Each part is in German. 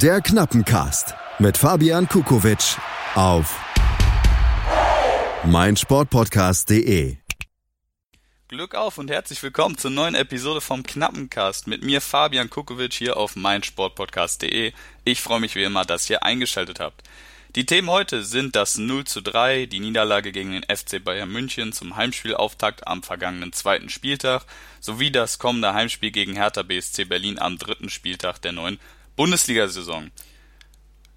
Der Knappencast mit Fabian Kukowitsch auf meinsportpodcast.de. Glück auf und herzlich willkommen zur neuen Episode vom Knappencast mit mir Fabian Kukowitsch hier auf meinsportpodcast.de. Ich freue mich wie immer, dass ihr eingeschaltet habt. Die Themen heute sind das 0 zu 3, die Niederlage gegen den FC Bayern München zum Heimspielauftakt am vergangenen zweiten Spieltag sowie das kommende Heimspiel gegen Hertha BSC Berlin am dritten Spieltag der neuen Bundesliga-Saison.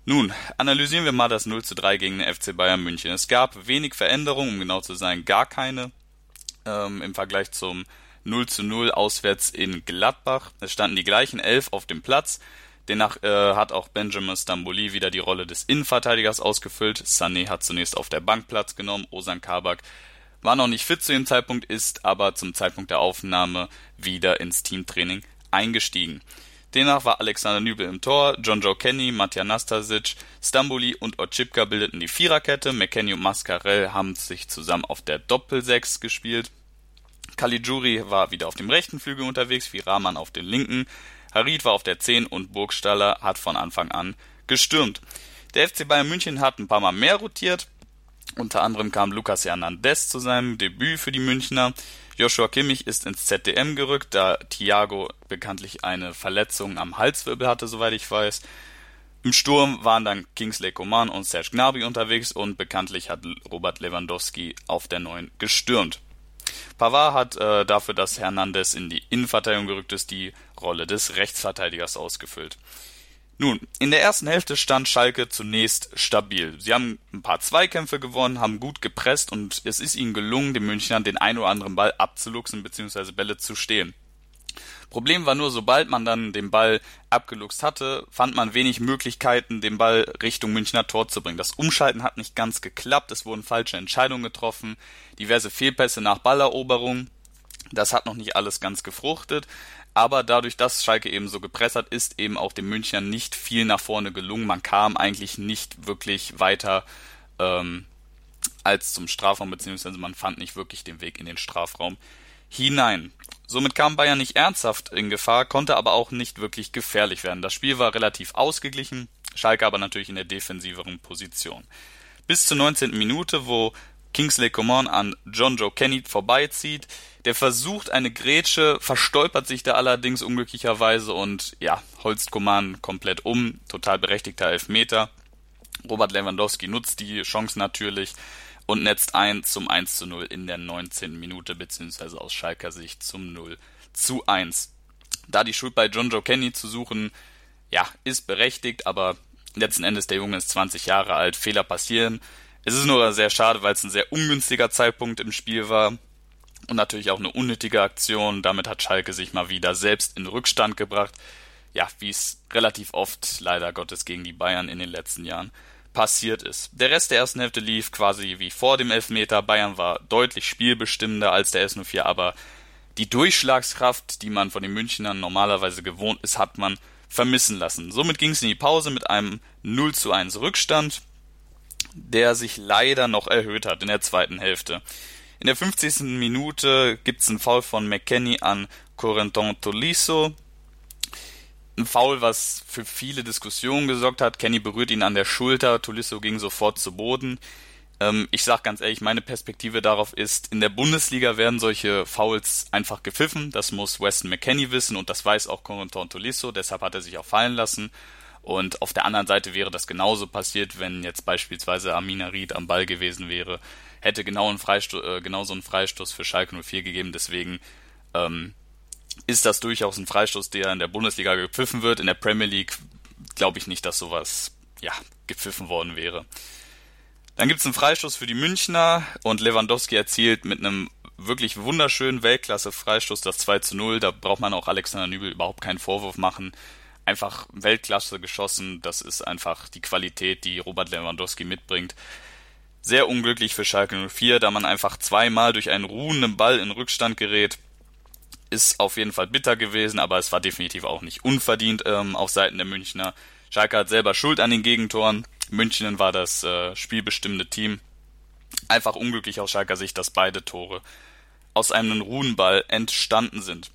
Nun, analysieren wir mal das 0 zu 3 gegen den FC Bayern München. Es gab wenig Veränderungen, um genau zu sein, gar keine ähm, im Vergleich zum 0 zu 0 auswärts in Gladbach. Es standen die gleichen elf auf dem Platz. Demnach äh, hat auch Benjamin Stambouli wieder die Rolle des Innenverteidigers ausgefüllt. Sané hat zunächst auf der Bank Platz genommen. Osan Kabak war noch nicht fit zu dem Zeitpunkt, ist aber zum Zeitpunkt der Aufnahme wieder ins Teamtraining eingestiegen. Demnach war Alexander Nübel im Tor, John Joe Kenny, Matja Nastasic, Stamboli und Otschipka bildeten die Viererkette, McKenny und Mascarell haben sich zusammen auf der Doppelsechs gespielt. Caligiuri war wieder auf dem rechten Flügel unterwegs, wie Rahman auf den linken. Harid war auf der 10 und Burgstaller hat von Anfang an gestürmt. Der FC Bayern München hat ein paar Mal mehr rotiert. Unter anderem kam Lucas Hernandez zu seinem Debüt für die Münchner. Joshua Kimmich ist ins ZDM gerückt, da Thiago bekanntlich eine Verletzung am Halswirbel hatte, soweit ich weiß. Im Sturm waren dann Kingsley Coman und Serge Gnabry unterwegs und bekanntlich hat Robert Lewandowski auf der 9 gestürmt. Pavard hat äh, dafür, dass Hernandez in die Innenverteidigung gerückt ist, die Rolle des Rechtsverteidigers ausgefüllt. Nun, in der ersten Hälfte stand Schalke zunächst stabil. Sie haben ein paar Zweikämpfe gewonnen, haben gut gepresst und es ist ihnen gelungen, den Münchnern den ein oder anderen Ball abzuluxen bzw. Bälle zu stehen. Problem war nur, sobald man dann den Ball abgeluchst hatte, fand man wenig Möglichkeiten, den Ball Richtung Münchner Tor zu bringen. Das Umschalten hat nicht ganz geklappt, es wurden falsche Entscheidungen getroffen, diverse Fehlpässe nach Balleroberung. Das hat noch nicht alles ganz gefruchtet, aber dadurch, dass Schalke eben so gepresst hat, ist eben auch dem Münchner nicht viel nach vorne gelungen. Man kam eigentlich nicht wirklich weiter ähm, als zum Strafraum, beziehungsweise man fand nicht wirklich den Weg in den Strafraum hinein. Somit kam Bayern nicht ernsthaft in Gefahr, konnte aber auch nicht wirklich gefährlich werden. Das Spiel war relativ ausgeglichen, Schalke aber natürlich in der defensiveren Position. Bis zur 19. Minute, wo Kingsley Coman an John Joe Kenny vorbeizieht, der versucht eine Grätsche, verstolpert sich da allerdings unglücklicherweise und ja, holzt Coman komplett um, total berechtigter Elfmeter. Robert Lewandowski nutzt die Chance natürlich, und netzt ein zum 1 zu 0 in der 19. Minute, beziehungsweise aus Schalker Sicht zum 0 zu 1. Da die Schuld bei John Joe Kenny zu suchen, ja, ist berechtigt, aber letzten Endes der Junge ist 20 Jahre alt, Fehler passieren. Es ist nur sehr schade, weil es ein sehr ungünstiger Zeitpunkt im Spiel war und natürlich auch eine unnötige Aktion. Damit hat Schalke sich mal wieder selbst in Rückstand gebracht. Ja, wie es relativ oft leider Gottes gegen die Bayern in den letzten Jahren passiert ist. Der Rest der ersten Hälfte lief quasi wie vor dem Elfmeter. Bayern war deutlich spielbestimmender als der S04, aber die Durchschlagskraft, die man von den Münchnern normalerweise gewohnt ist, hat man vermissen lassen. Somit ging es in die Pause mit einem 0 zu 1 Rückstand, der sich leider noch erhöht hat in der zweiten Hälfte. In der 50. Minute gibt es einen Foul von McKenny an Corentin Tolisso, ein Foul, was für viele Diskussionen gesorgt hat. Kenny berührt ihn an der Schulter, Tolisso ging sofort zu Boden. Ähm, ich sag ganz ehrlich, meine Perspektive darauf ist, in der Bundesliga werden solche Fouls einfach gepfiffen. Das muss Weston McKenney wissen und das weiß auch Corentin Tolisso, deshalb hat er sich auch fallen lassen. Und auf der anderen Seite wäre das genauso passiert, wenn jetzt beispielsweise Amina Ried am Ball gewesen wäre. Hätte genau einen Freistoß, äh, genauso einen Freistoß für Schalke 04 gegeben. Deswegen ähm, ist das durchaus ein Freistoß, der in der Bundesliga gepfiffen wird. In der Premier League glaube ich nicht, dass sowas ja, gepfiffen worden wäre. Dann gibt es einen Freistoß für die Münchner und Lewandowski erzielt mit einem wirklich wunderschönen Weltklasse-Freistoß das 2 zu 0. Da braucht man auch Alexander Nübel überhaupt keinen Vorwurf machen. Einfach Weltklasse geschossen. Das ist einfach die Qualität, die Robert Lewandowski mitbringt. Sehr unglücklich für Schalke 04, da man einfach zweimal durch einen ruhenden Ball in Rückstand gerät ist auf jeden Fall bitter gewesen, aber es war definitiv auch nicht unverdient ähm, auf Seiten der Münchner. Schalke hat selber Schuld an den Gegentoren. München war das äh, spielbestimmende Team. Einfach unglücklich aus Schalker Sicht, dass beide Tore aus einem Ruhenball entstanden sind.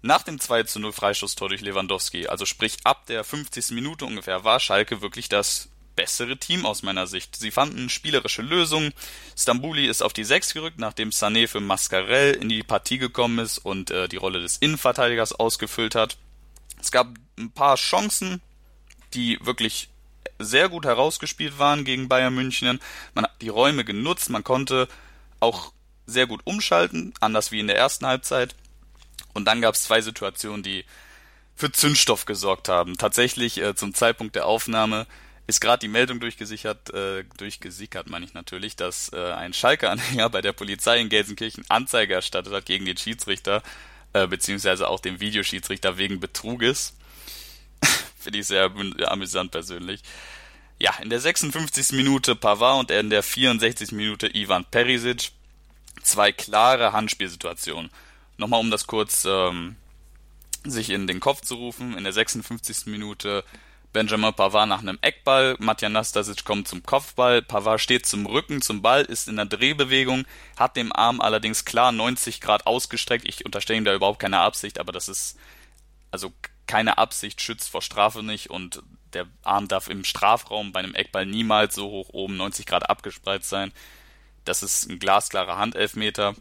Nach dem 2 zu 0 Freistoßtor durch Lewandowski, also sprich ab der 50. Minute ungefähr, war Schalke wirklich das bessere Team aus meiner Sicht. Sie fanden spielerische Lösungen. Stambuli ist auf die 6 gerückt, nachdem Sané für Mascarell in die Partie gekommen ist und äh, die Rolle des Innenverteidigers ausgefüllt hat. Es gab ein paar Chancen, die wirklich sehr gut herausgespielt waren gegen Bayern München. Man hat die Räume genutzt, man konnte auch sehr gut umschalten, anders wie in der ersten Halbzeit. Und dann gab es zwei Situationen, die für Zündstoff gesorgt haben. Tatsächlich äh, zum Zeitpunkt der Aufnahme ist gerade die Meldung durchgesichert, äh, durchgesickert, meine ich natürlich, dass äh, ein Schalke-Anhänger bei der Polizei in Gelsenkirchen Anzeige erstattet hat gegen den Schiedsrichter, äh, beziehungsweise auch den Videoschiedsrichter wegen Betruges. Finde ich sehr amüsant persönlich. Ja, in der 56. Minute Pavard und in der 64. Minute Ivan Perisic. Zwei klare Handspielsituationen nochmal um das kurz ähm, sich in den Kopf zu rufen, in der 56. Minute Benjamin Pavard nach einem Eckball, Matja Nastasic kommt zum Kopfball, Pavard steht zum Rücken zum Ball, ist in der Drehbewegung, hat den Arm allerdings klar 90 Grad ausgestreckt. Ich unterstelle ihm da überhaupt keine Absicht, aber das ist also keine Absicht schützt vor Strafe nicht und der Arm darf im Strafraum bei einem Eckball niemals so hoch oben 90 Grad abgespreizt sein. Das ist ein glasklarer Handelfmeter.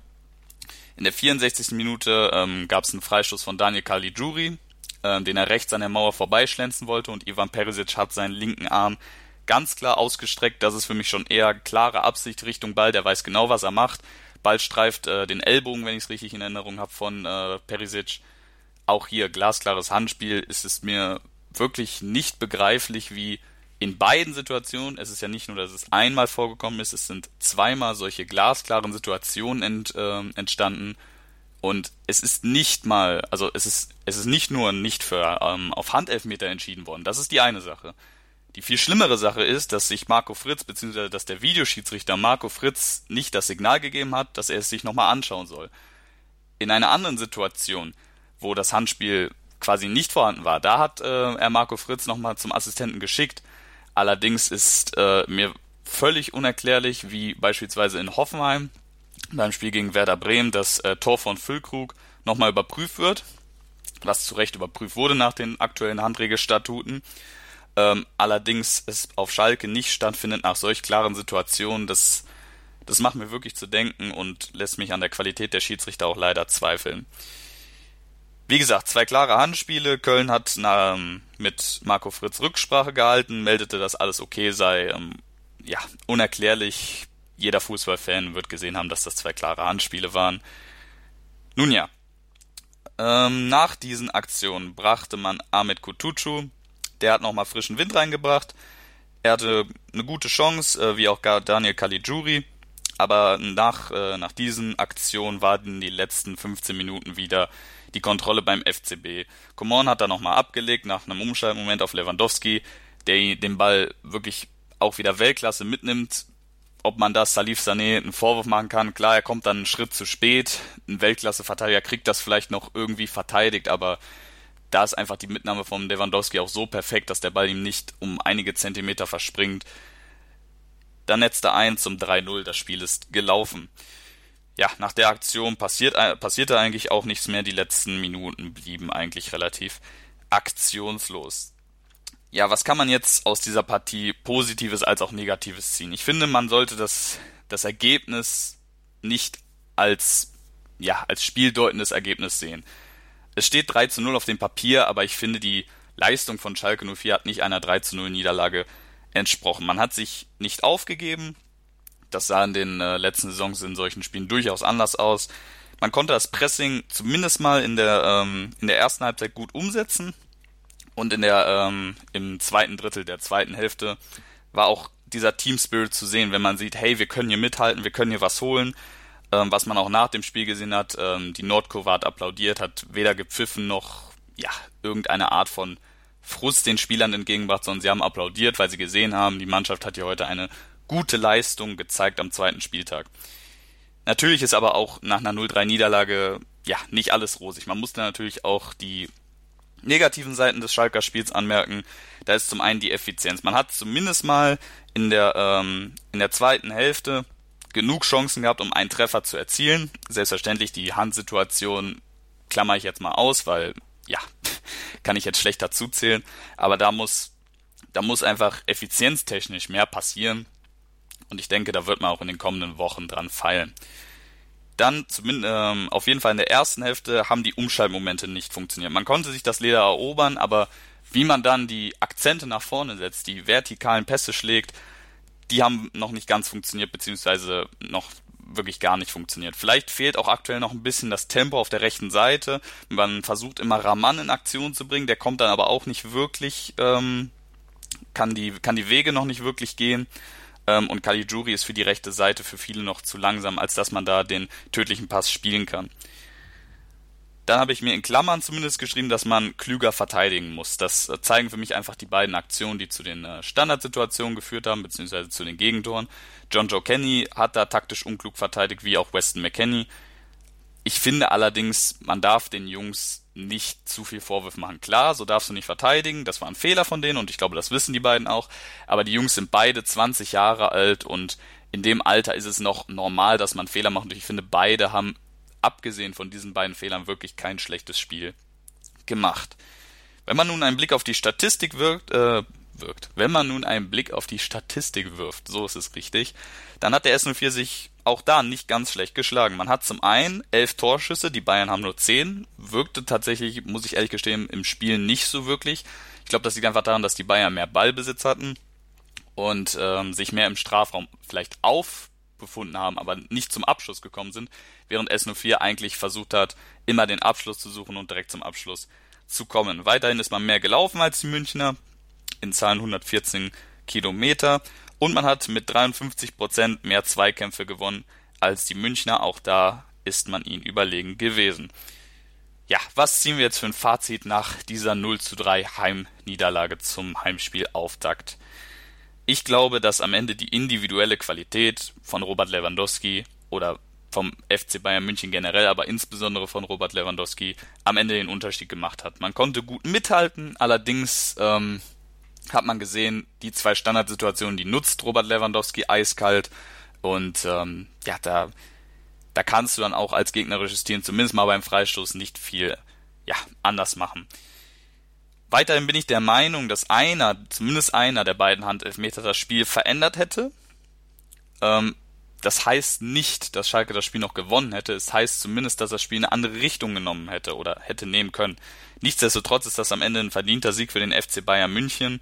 In der 64. Minute ähm, gab es einen Freistoß von Daniel Caligiuri, äh, den er rechts an der Mauer vorbeischlänzen wollte und Ivan Perisic hat seinen linken Arm ganz klar ausgestreckt. Das ist für mich schon eher klare Absicht Richtung Ball. Der weiß genau, was er macht. Ball streift äh, den Ellbogen, wenn ich es richtig in Erinnerung habe, von äh, Perisic. Auch hier glasklares Handspiel. Ist es mir wirklich nicht begreiflich, wie in beiden Situationen, es ist ja nicht nur, dass es einmal vorgekommen ist, es sind zweimal solche glasklaren Situationen ent, äh, entstanden. Und es ist nicht mal, also es ist, es ist nicht nur nicht für ähm, auf Handelfmeter entschieden worden. Das ist die eine Sache. Die viel schlimmere Sache ist, dass sich Marco Fritz, beziehungsweise dass der Videoschiedsrichter Marco Fritz nicht das Signal gegeben hat, dass er es sich nochmal anschauen soll. In einer anderen Situation, wo das Handspiel quasi nicht vorhanden war, da hat äh, er Marco Fritz nochmal zum Assistenten geschickt Allerdings ist äh, mir völlig unerklärlich, wie beispielsweise in Hoffenheim beim Spiel gegen Werder Bremen das äh, Tor von Füllkrug nochmal überprüft wird, was zu Recht überprüft wurde nach den aktuellen Handregelstatuten. Ähm, allerdings es auf Schalke nicht stattfindet nach solch klaren Situationen, das, das macht mir wirklich zu denken und lässt mich an der Qualität der Schiedsrichter auch leider zweifeln. Wie gesagt, zwei klare Handspiele. Köln hat ähm, mit Marco Fritz Rücksprache gehalten, meldete, dass alles okay sei. Ähm, ja, unerklärlich. Jeder Fußballfan wird gesehen haben, dass das zwei klare Handspiele waren. Nun ja, ähm, nach diesen Aktionen brachte man Ahmed Kutucu. Der hat nochmal frischen Wind reingebracht. Er hatte eine gute Chance, äh, wie auch Daniel Caligiuri. Aber nach, äh, nach diesen Aktionen waren die letzten 15 Minuten wieder die Kontrolle beim FCB. Coman hat da nochmal abgelegt nach einem Umschaltmoment auf Lewandowski, der den Ball wirklich auch wieder Weltklasse mitnimmt. Ob man das Salif Sané einen Vorwurf machen kann, klar, er kommt dann einen Schritt zu spät. Ein Weltklasse-Verteidiger kriegt das vielleicht noch irgendwie verteidigt, aber da ist einfach die Mitnahme von Lewandowski auch so perfekt, dass der Ball ihm nicht um einige Zentimeter verspringt. Dann netzt er ein zum 3-0, das Spiel ist gelaufen ja, nach der Aktion passiert, passierte eigentlich auch nichts mehr. Die letzten Minuten blieben eigentlich relativ aktionslos. Ja, was kann man jetzt aus dieser Partie Positives als auch Negatives ziehen? Ich finde, man sollte das, das Ergebnis nicht als, ja, als spieldeutendes Ergebnis sehen. Es steht 3 zu 0 auf dem Papier, aber ich finde, die Leistung von Schalke 04 hat nicht einer 3 zu 0 Niederlage entsprochen. Man hat sich nicht aufgegeben, das sah in den äh, letzten Saisons in solchen Spielen durchaus anders aus. Man konnte das Pressing zumindest mal in der, ähm, in der ersten Halbzeit gut umsetzen. Und in der, ähm, im zweiten Drittel der zweiten Hälfte war auch dieser Team Spirit zu sehen, wenn man sieht, hey, wir können hier mithalten, wir können hier was holen. Ähm, was man auch nach dem Spiel gesehen hat, ähm, die Nordkurve hat applaudiert, hat weder gepfiffen noch, ja, irgendeine Art von Frust den Spielern entgegengebracht, sondern sie haben applaudiert, weil sie gesehen haben, die Mannschaft hat hier heute eine gute Leistung gezeigt am zweiten Spieltag. Natürlich ist aber auch nach einer 0-3 Niederlage ja nicht alles rosig. Man muss da natürlich auch die negativen Seiten des Schalker Spiels anmerken. Da ist zum einen die Effizienz. Man hat zumindest mal in der ähm, in der zweiten Hälfte genug Chancen gehabt, um einen Treffer zu erzielen. Selbstverständlich die Handsituation klammer ich jetzt mal aus, weil, ja, kann ich jetzt schlecht dazu zählen, aber da muss, da muss einfach effizienztechnisch mehr passieren. Und ich denke, da wird man auch in den kommenden Wochen dran feilen. Dann zumindest ähm, auf jeden Fall in der ersten Hälfte haben die Umschaltmomente nicht funktioniert. Man konnte sich das Leder erobern, aber wie man dann die Akzente nach vorne setzt, die vertikalen Pässe schlägt, die haben noch nicht ganz funktioniert, beziehungsweise noch wirklich gar nicht funktioniert. Vielleicht fehlt auch aktuell noch ein bisschen das Tempo auf der rechten Seite. Man versucht immer Raman in Aktion zu bringen, der kommt dann aber auch nicht wirklich, ähm, kann die, kann die Wege noch nicht wirklich gehen. Ähm, und Caligiuri ist für die rechte Seite für viele noch zu langsam, als dass man da den tödlichen Pass spielen kann. Dann habe ich mir in Klammern zumindest geschrieben, dass man klüger verteidigen muss. Das äh, zeigen für mich einfach die beiden Aktionen, die zu den äh, Standardsituationen geführt haben, beziehungsweise zu den Gegentoren. John Joe Kenny hat da taktisch unklug verteidigt, wie auch Weston McKenney. Ich finde allerdings, man darf den Jungs nicht zu viel Vorwurf machen. Klar, so darfst du nicht verteidigen, das war ein Fehler von denen und ich glaube, das wissen die beiden auch. Aber die Jungs sind beide 20 Jahre alt und in dem Alter ist es noch normal, dass man Fehler macht. Und ich finde, beide haben abgesehen von diesen beiden Fehlern wirklich kein schlechtes Spiel gemacht. Wenn man nun einen Blick auf die Statistik wirkt, äh, wirkt. Wenn man nun einen Blick auf die Statistik wirft, so ist es richtig, dann hat der S04 sich auch da nicht ganz schlecht geschlagen. Man hat zum einen elf Torschüsse, die Bayern haben nur zehn, wirkte tatsächlich, muss ich ehrlich gestehen, im Spiel nicht so wirklich. Ich glaube, das liegt einfach daran, dass die Bayern mehr Ballbesitz hatten und ähm, sich mehr im Strafraum vielleicht auf befunden haben, aber nicht zum Abschluss gekommen sind, während S04 eigentlich versucht hat, immer den Abschluss zu suchen und direkt zum Abschluss zu kommen. Weiterhin ist man mehr gelaufen als die Münchner, in Zahlen 114 Kilometer, und man hat mit 53 Prozent mehr Zweikämpfe gewonnen als die Münchner. Auch da ist man ihnen überlegen gewesen. Ja, was ziehen wir jetzt für ein Fazit nach dieser 0 zu 3 Heimniederlage zum Heimspielauftakt? Ich glaube, dass am Ende die individuelle Qualität von Robert Lewandowski oder vom FC Bayern München generell, aber insbesondere von Robert Lewandowski am Ende den Unterschied gemacht hat. Man konnte gut mithalten, allerdings ähm, hat man gesehen, die zwei Standardsituationen, die nutzt Robert Lewandowski eiskalt und ähm, ja, da da kannst du dann auch als gegnerisches Team zumindest mal beim Freistoß nicht viel ja anders machen. Weiterhin bin ich der Meinung, dass einer, zumindest einer der beiden Handelfmeter das Spiel verändert hätte. Ähm, das heißt nicht, dass Schalke das Spiel noch gewonnen hätte. Es heißt zumindest, dass das Spiel eine andere Richtung genommen hätte oder hätte nehmen können. Nichtsdestotrotz ist das am Ende ein verdienter Sieg für den FC Bayern München.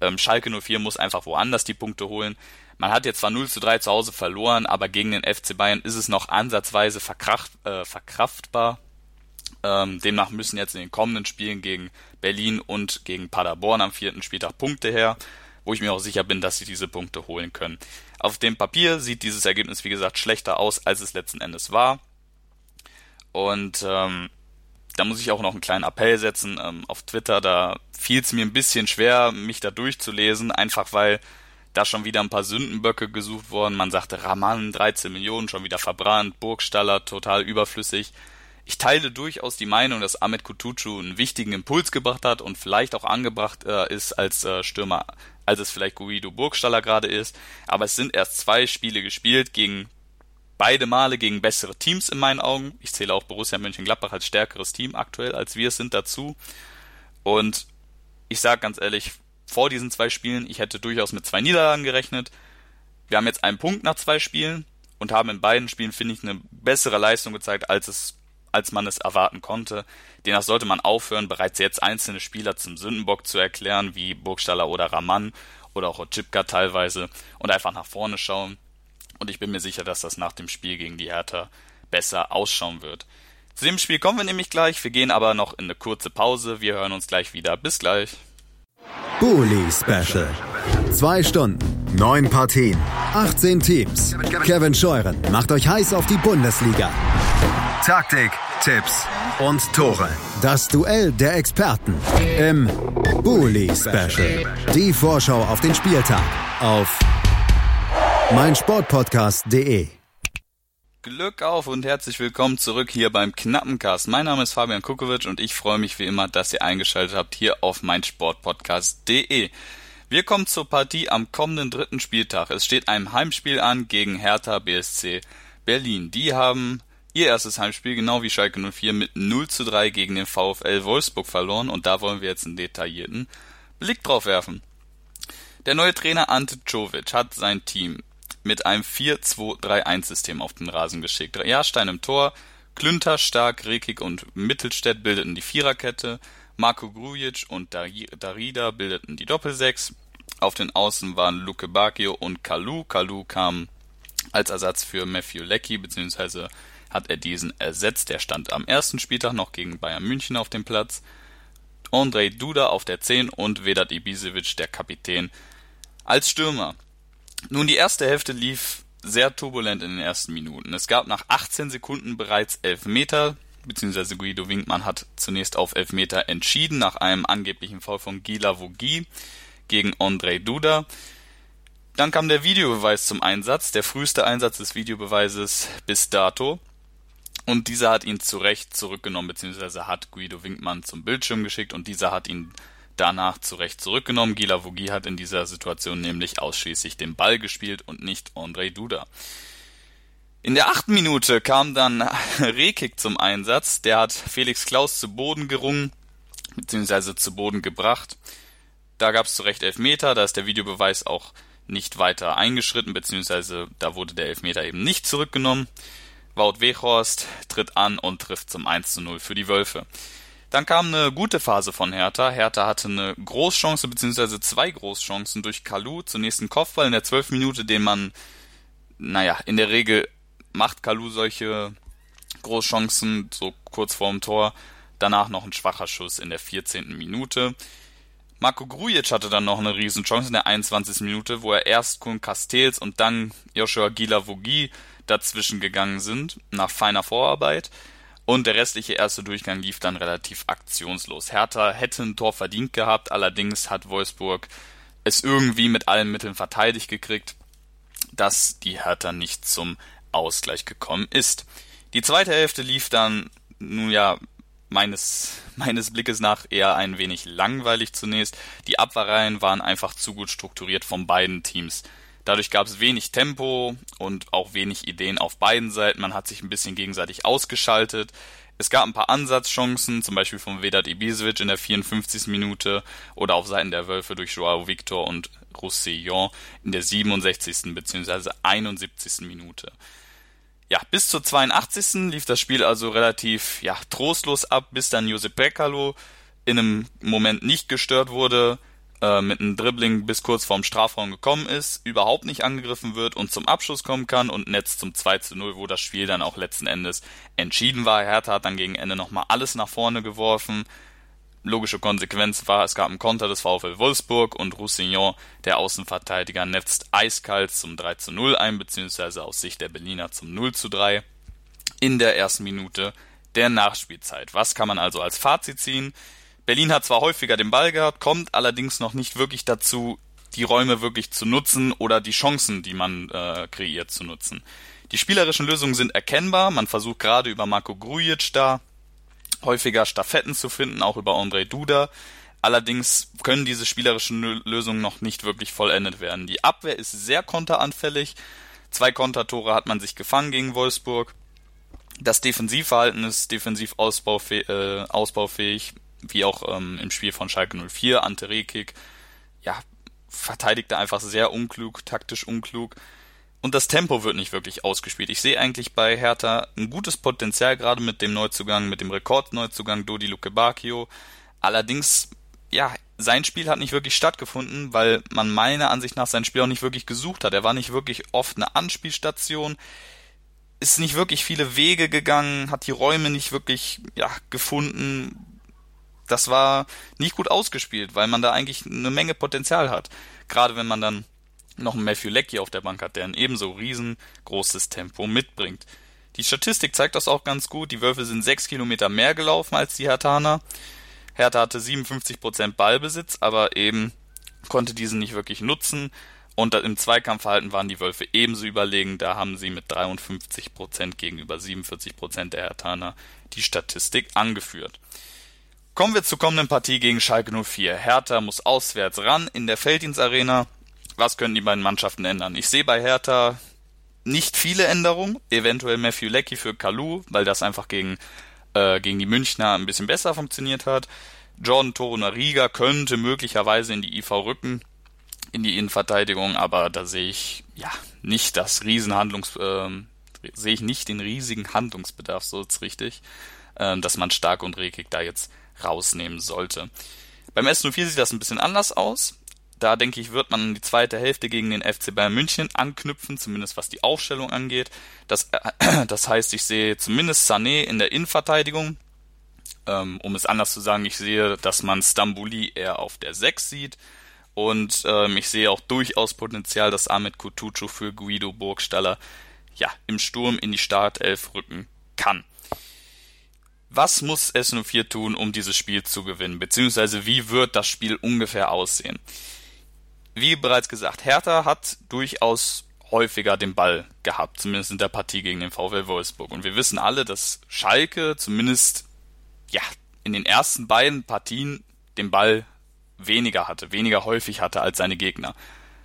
Ähm, Schalke 04 muss einfach woanders die Punkte holen. Man hat jetzt zwar 0 zu 3 zu Hause verloren, aber gegen den FC Bayern ist es noch ansatzweise verkraft, äh, verkraftbar. Ähm, demnach müssen jetzt in den kommenden Spielen gegen Berlin und gegen Paderborn am vierten Spieltag Punkte her, wo ich mir auch sicher bin, dass sie diese Punkte holen können. Auf dem Papier sieht dieses Ergebnis, wie gesagt, schlechter aus, als es letzten Endes war. Und ähm, da muss ich auch noch einen kleinen Appell setzen. Ähm, auf Twitter, da fiel es mir ein bisschen schwer, mich da durchzulesen, einfach weil da schon wieder ein paar Sündenböcke gesucht wurden. Man sagte, Raman, 13 Millionen, schon wieder verbrannt, Burgstaller, total überflüssig. Ich teile durchaus die Meinung, dass Ahmed Kutucu einen wichtigen Impuls gebracht hat und vielleicht auch angebracht äh, ist als äh, Stürmer, als es vielleicht Guido Burgstaller gerade ist. Aber es sind erst zwei Spiele gespielt gegen beide Male gegen bessere Teams in meinen Augen. Ich zähle auch Borussia Mönchengladbach als stärkeres Team aktuell, als wir sind dazu. Und ich sage ganz ehrlich, vor diesen zwei Spielen, ich hätte durchaus mit zwei Niederlagen gerechnet. Wir haben jetzt einen Punkt nach zwei Spielen und haben in beiden Spielen, finde ich, eine bessere Leistung gezeigt, als es als man es erwarten konnte. Demnach sollte man aufhören, bereits jetzt einzelne Spieler zum Sündenbock zu erklären, wie Burgstaller oder Raman oder auch Otschipka teilweise, und einfach nach vorne schauen. Und ich bin mir sicher, dass das nach dem Spiel gegen die Hertha besser ausschauen wird. Zu dem Spiel kommen wir nämlich gleich. Wir gehen aber noch in eine kurze Pause. Wir hören uns gleich wieder. Bis gleich. Bully Special. Zwei Stunden, neun Partien, 18 Teams. Kevin Scheuren macht euch heiß auf die Bundesliga. Taktik, Tipps und Tore. Das Duell der Experten im Bully Special. Die Vorschau auf den Spieltag auf meinsportpodcast.de. Glück auf und herzlich willkommen zurück hier beim Knappencast. Mein Name ist Fabian Kukovic und ich freue mich wie immer, dass ihr eingeschaltet habt hier auf meinsportpodcast.de. Wir kommen zur Partie am kommenden dritten Spieltag. Es steht ein Heimspiel an gegen Hertha BSC Berlin. Die haben ihr erstes Heimspiel genau wie Schalke 04 mit 0 zu 3 gegen den VfL Wolfsburg verloren und da wollen wir jetzt einen detaillierten Blick drauf werfen. Der neue Trainer Ante Czovic hat sein Team mit einem 4-2-3-1-System auf den Rasen geschickt. Jahrstein im Tor, Klünter, Stark, Rekik und Mittelstädt bildeten die Viererkette, Marco Grujic und Darida bildeten die Doppelsechs, auf den Außen waren Luke Bacchio und Kalu. Kalu kam als Ersatz für Matthew Leckie, beziehungsweise hat er diesen ersetzt. Der stand am ersten Spieltag noch gegen Bayern München auf dem Platz. Andrei Duda auf der 10 und Vedat Ibisevic, der Kapitän, als Stürmer. Nun, die erste Hälfte lief sehr turbulent in den ersten Minuten. Es gab nach 18 Sekunden bereits Elfmeter, beziehungsweise Guido Winkmann hat zunächst auf Elfmeter entschieden, nach einem angeblichen Foul von Gila Vogi gegen Andrei Duda. Dann kam der Videobeweis zum Einsatz, der früheste Einsatz des Videobeweises bis dato. Und dieser hat ihn zu Recht zurückgenommen, beziehungsweise hat Guido Winkmann zum Bildschirm geschickt und dieser hat ihn danach zu Recht zurückgenommen. Gila Vogi hat in dieser Situation nämlich ausschließlich den Ball gespielt und nicht Andrei Duda. In der achten Minute kam dann Rekik zum Einsatz. Der hat Felix Klaus zu Boden gerungen, beziehungsweise zu Boden gebracht. Da gab es zu Recht Elfmeter, da ist der Videobeweis auch nicht weiter eingeschritten, beziehungsweise da wurde der Elfmeter eben nicht zurückgenommen. Wout Weghorst tritt an und trifft zum 1 zu 0 für die Wölfe. Dann kam eine gute Phase von Hertha. Hertha hatte eine Großchance beziehungsweise zwei Großchancen durch Kalu. Zunächst ein Kopfball in der 12 Minute, den man, naja, in der Regel macht Kalu solche Großchancen so kurz vorm Tor. Danach noch ein schwacher Schuss in der 14. Minute. Marco Grujic hatte dann noch eine Riesenchance in der 21. Minute, wo er erst Kun Castells und dann Joshua Gila-Vogi dazwischen gegangen sind, nach feiner Vorarbeit. Und der restliche erste Durchgang lief dann relativ aktionslos. Hertha hätte ein Tor verdient gehabt, allerdings hat Wolfsburg es irgendwie mit allen Mitteln verteidigt gekriegt, dass die Hertha nicht zum Ausgleich gekommen ist. Die zweite Hälfte lief dann, nun ja, meines, meines Blickes nach eher ein wenig langweilig zunächst. Die Abwehrreihen waren einfach zu gut strukturiert von beiden Teams. Dadurch gab es wenig Tempo und auch wenig Ideen auf beiden Seiten. Man hat sich ein bisschen gegenseitig ausgeschaltet. Es gab ein paar Ansatzchancen, zum Beispiel von Vedat Ibisevic in der 54. Minute oder auf Seiten der Wölfe durch Joao Victor und Roussillon in der 67. bzw. 71. Minute. Ja, bis zur 82. lief das Spiel also relativ ja, trostlos ab, bis dann Josep Brekalo in einem Moment nicht gestört wurde, äh, mit einem Dribbling bis kurz vorm Strafraum gekommen ist, überhaupt nicht angegriffen wird und zum Abschluss kommen kann und Netz zum 2 zu 0, wo das Spiel dann auch letzten Endes entschieden war. Hertha hat dann gegen Ende nochmal alles nach vorne geworfen. Logische Konsequenz war, es gab einen Konter des VfL Wolfsburg und Roussillon, der Außenverteidiger, netzt eiskalt zum 3 zu 0 ein, beziehungsweise aus Sicht der Berliner zum 0 zu 3 in der ersten Minute der Nachspielzeit. Was kann man also als Fazit ziehen? Berlin hat zwar häufiger den Ball gehabt, kommt allerdings noch nicht wirklich dazu, die Räume wirklich zu nutzen oder die Chancen, die man äh, kreiert, zu nutzen. Die spielerischen Lösungen sind erkennbar. Man versucht gerade über Marco Grujic da häufiger Staffetten zu finden, auch über André Duda. Allerdings können diese spielerischen Lösungen noch nicht wirklich vollendet werden. Die Abwehr ist sehr konteranfällig. Zwei Kontertore hat man sich gefangen gegen Wolfsburg. Das Defensivverhalten ist defensiv ausbaufähig. Äh, ausbaufähig wie auch ähm, im Spiel von Schalke 04, Ante Rekik, ja, verteidigt er einfach sehr unklug, taktisch unklug. Und das Tempo wird nicht wirklich ausgespielt. Ich sehe eigentlich bei Hertha ein gutes Potenzial, gerade mit dem Neuzugang, mit dem Rekordneuzugang Dodi Luke Bacchio. Allerdings, ja, sein Spiel hat nicht wirklich stattgefunden, weil man meiner Ansicht nach sein Spiel auch nicht wirklich gesucht hat. Er war nicht wirklich oft eine Anspielstation, ist nicht wirklich viele Wege gegangen, hat die Räume nicht wirklich ja, gefunden, das war nicht gut ausgespielt, weil man da eigentlich eine Menge Potenzial hat. Gerade wenn man dann noch einen Matthew Leckie auf der Bank hat, der ein ebenso riesengroßes Tempo mitbringt. Die Statistik zeigt das auch ganz gut. Die Wölfe sind sechs Kilometer mehr gelaufen als die Hertaner. Hertha hatte 57% Ballbesitz, aber eben konnte diesen nicht wirklich nutzen. Und im Zweikampfverhalten waren die Wölfe ebenso überlegen. Da haben sie mit 53% gegenüber 47% der Hertaner die Statistik angeführt. Kommen wir zur kommenden Partie gegen Schalke 04. Hertha muss auswärts ran in der Felddienstarena. Was können die beiden Mannschaften ändern? Ich sehe bei Hertha nicht viele Änderungen, eventuell Matthew Leckie für Kalu, weil das einfach gegen, äh, gegen die Münchner ein bisschen besser funktioniert hat. Jordan Torunariga könnte möglicherweise in die IV rücken, in die Innenverteidigung, aber da sehe ich ja nicht das Riesenhandlungs, äh, sehe ich nicht den riesigen Handlungsbedarf, so ist richtig, äh, dass man Stark und Rekik da jetzt rausnehmen sollte. Beim S04 sieht das ein bisschen anders aus. Da denke ich, wird man die zweite Hälfte gegen den FC Bayern München anknüpfen, zumindest was die Aufstellung angeht. Das, äh, das heißt, ich sehe zumindest Sané in der Innenverteidigung. Ähm, um es anders zu sagen, ich sehe, dass man Stambouli eher auf der 6 sieht. Und ähm, ich sehe auch durchaus Potenzial, dass Ahmed Kutucu für Guido Burgstaller ja, im Sturm in die Startelf rücken kann. Was muss S04 tun, um dieses Spiel zu gewinnen? Beziehungsweise wie wird das Spiel ungefähr aussehen? Wie bereits gesagt, Hertha hat durchaus häufiger den Ball gehabt, zumindest in der Partie gegen den VfL Wolfsburg. Und wir wissen alle, dass Schalke zumindest ja in den ersten beiden Partien den Ball weniger hatte, weniger häufig hatte als seine Gegner.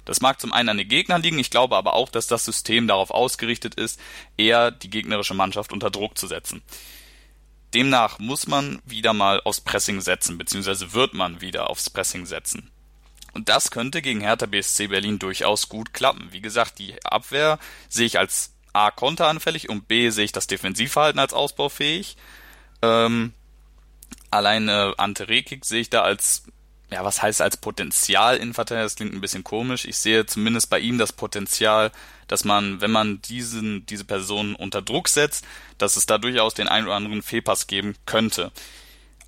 Das mag zum einen an den Gegnern liegen, ich glaube aber auch, dass das System darauf ausgerichtet ist, eher die gegnerische Mannschaft unter Druck zu setzen. Demnach muss man wieder mal aufs Pressing setzen, beziehungsweise wird man wieder aufs Pressing setzen. Und das könnte gegen Hertha BSC Berlin durchaus gut klappen. Wie gesagt, die Abwehr sehe ich als A konteranfällig und B sehe ich das Defensivverhalten als ausbaufähig. Ähm, alleine Ante Rekik sehe ich da als, ja, was heißt als Potenzial Innenverteidiger? Das klingt ein bisschen komisch. Ich sehe zumindest bei ihm das Potenzial, dass man, wenn man diesen, diese Person unter Druck setzt, dass es da durchaus den einen oder anderen Fehlpass geben könnte.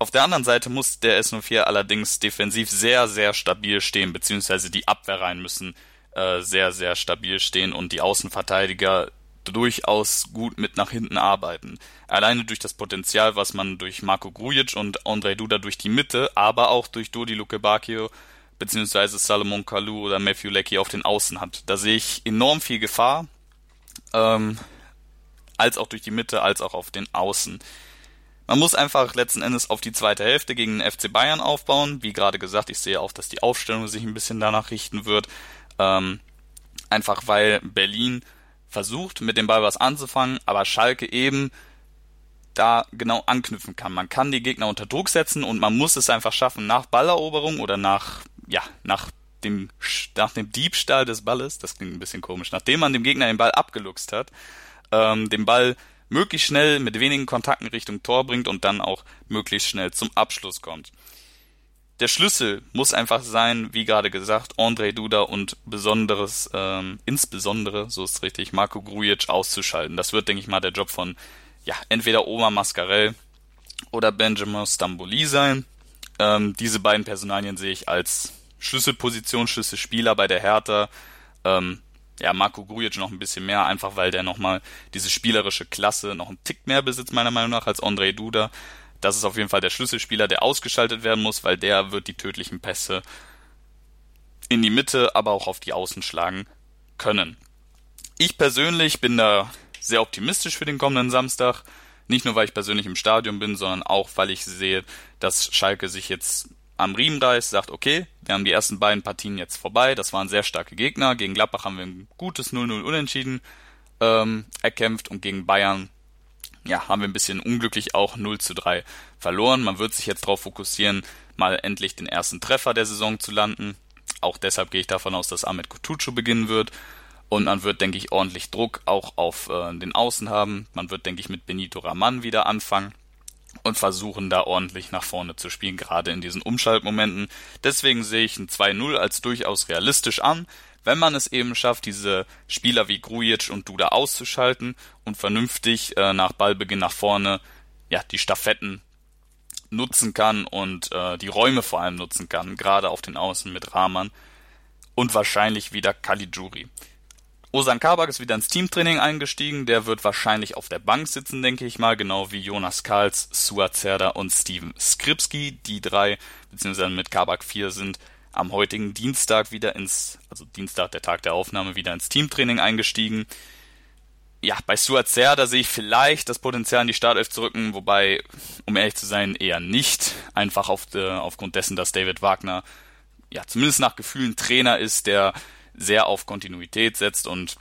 Auf der anderen Seite muss der S04 allerdings defensiv sehr, sehr stabil stehen, beziehungsweise die Abwehrreihen müssen äh, sehr, sehr stabil stehen und die Außenverteidiger durchaus gut mit nach hinten arbeiten. Alleine durch das Potenzial, was man durch Marco Grujic und Andrei Duda durch die Mitte, aber auch durch Dodi Lukebakio beziehungsweise Salomon Kalou oder Matthew Leckie auf den Außen hat. Da sehe ich enorm viel Gefahr, ähm, als auch durch die Mitte, als auch auf den Außen. Man muss einfach letzten Endes auf die zweite Hälfte gegen den FC Bayern aufbauen. Wie gerade gesagt, ich sehe auch, dass die Aufstellung sich ein bisschen danach richten wird. Ähm, einfach weil Berlin versucht, mit dem Ball was anzufangen, aber Schalke eben da genau anknüpfen kann. Man kann die Gegner unter Druck setzen und man muss es einfach schaffen, nach Balleroberung oder nach, ja, nach dem, nach dem Diebstahl des Balles, das klingt ein bisschen komisch, nachdem man dem Gegner den Ball abgeluchst hat, ähm, den Ball möglichst schnell mit wenigen Kontakten Richtung Tor bringt und dann auch möglichst schnell zum Abschluss kommt. Der Schlüssel muss einfach sein, wie gerade gesagt, Andrei Duda und besonderes, ähm, insbesondere, so ist es richtig, Marco Grujic auszuschalten. Das wird, denke ich mal, der Job von, ja, entweder Oma Mascarell oder Benjamin Stamboli sein. Ähm, diese beiden Personalien sehe ich als Schlüsselposition, Schlüsselspieler bei der Hertha. Ähm, ja, Marco Grujic noch ein bisschen mehr, einfach weil der nochmal diese spielerische Klasse noch einen Tick mehr besitzt, meiner Meinung nach, als Andrei Duda. Das ist auf jeden Fall der Schlüsselspieler, der ausgeschaltet werden muss, weil der wird die tödlichen Pässe in die Mitte, aber auch auf die Außen schlagen können. Ich persönlich bin da sehr optimistisch für den kommenden Samstag. Nicht nur, weil ich persönlich im Stadion bin, sondern auch, weil ich sehe, dass Schalke sich jetzt am Riemen reißt, sagt, okay, wir haben die ersten beiden Partien jetzt vorbei, das waren sehr starke Gegner. Gegen Gladbach haben wir ein gutes 0-0 Unentschieden ähm, erkämpft und gegen Bayern ja, haben wir ein bisschen unglücklich auch 0 zu 3 verloren. Man wird sich jetzt darauf fokussieren, mal endlich den ersten Treffer der Saison zu landen. Auch deshalb gehe ich davon aus, dass Ahmed Kutucu beginnen wird. Und man wird, denke ich, ordentlich Druck auch auf äh, den Außen haben. Man wird, denke ich, mit Benito Raman wieder anfangen und versuchen da ordentlich nach vorne zu spielen, gerade in diesen Umschaltmomenten. Deswegen sehe ich ein 2-0 als durchaus realistisch an, wenn man es eben schafft, diese Spieler wie Grujic und Duda auszuschalten und vernünftig äh, nach Ballbeginn nach vorne ja die Staffetten nutzen kann und äh, die Räume vor allem nutzen kann, gerade auf den Außen mit Rahman und wahrscheinlich wieder Caligiuri. Osan Kabak ist wieder ins Teamtraining eingestiegen. Der wird wahrscheinlich auf der Bank sitzen, denke ich mal, genau wie Jonas Karls, Suat Zerda und Steven Skripski. Die drei, beziehungsweise mit Kabak vier, sind am heutigen Dienstag wieder ins, also Dienstag, der Tag der Aufnahme, wieder ins Teamtraining eingestiegen. Ja, bei Suat Zerda sehe ich vielleicht das Potenzial in die Startelf zu rücken, wobei, um ehrlich zu sein, eher nicht. Einfach auf de, aufgrund dessen, dass David Wagner ja zumindest nach Gefühlen Trainer ist, der sehr auf Kontinuität setzt und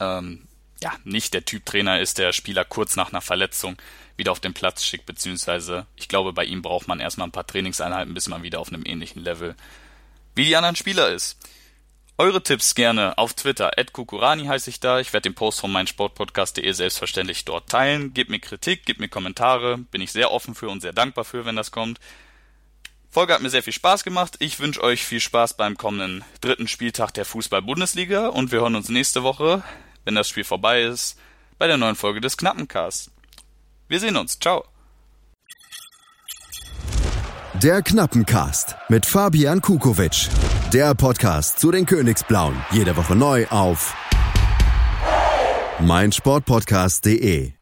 ähm, ja nicht der Typ Trainer ist, der Spieler kurz nach einer Verletzung wieder auf den Platz schickt, beziehungsweise ich glaube, bei ihm braucht man erstmal ein paar Trainingseinheiten, bis man wieder auf einem ähnlichen Level wie die anderen Spieler ist. Eure Tipps gerne auf Twitter, Kukurani heiße ich da. Ich werde den Post von meinsportpodcast.de selbstverständlich dort teilen. Gebt mir Kritik, gebt mir Kommentare, bin ich sehr offen für und sehr dankbar für, wenn das kommt. Folge hat mir sehr viel Spaß gemacht. Ich wünsche euch viel Spaß beim kommenden dritten Spieltag der Fußball-Bundesliga und wir hören uns nächste Woche, wenn das Spiel vorbei ist, bei der neuen Folge des Knappencasts. Wir sehen uns. Ciao. Der Knappencast mit Fabian Kukowitsch. Der Podcast zu den Königsblauen. Jede Woche neu auf meinsportpodcast.de.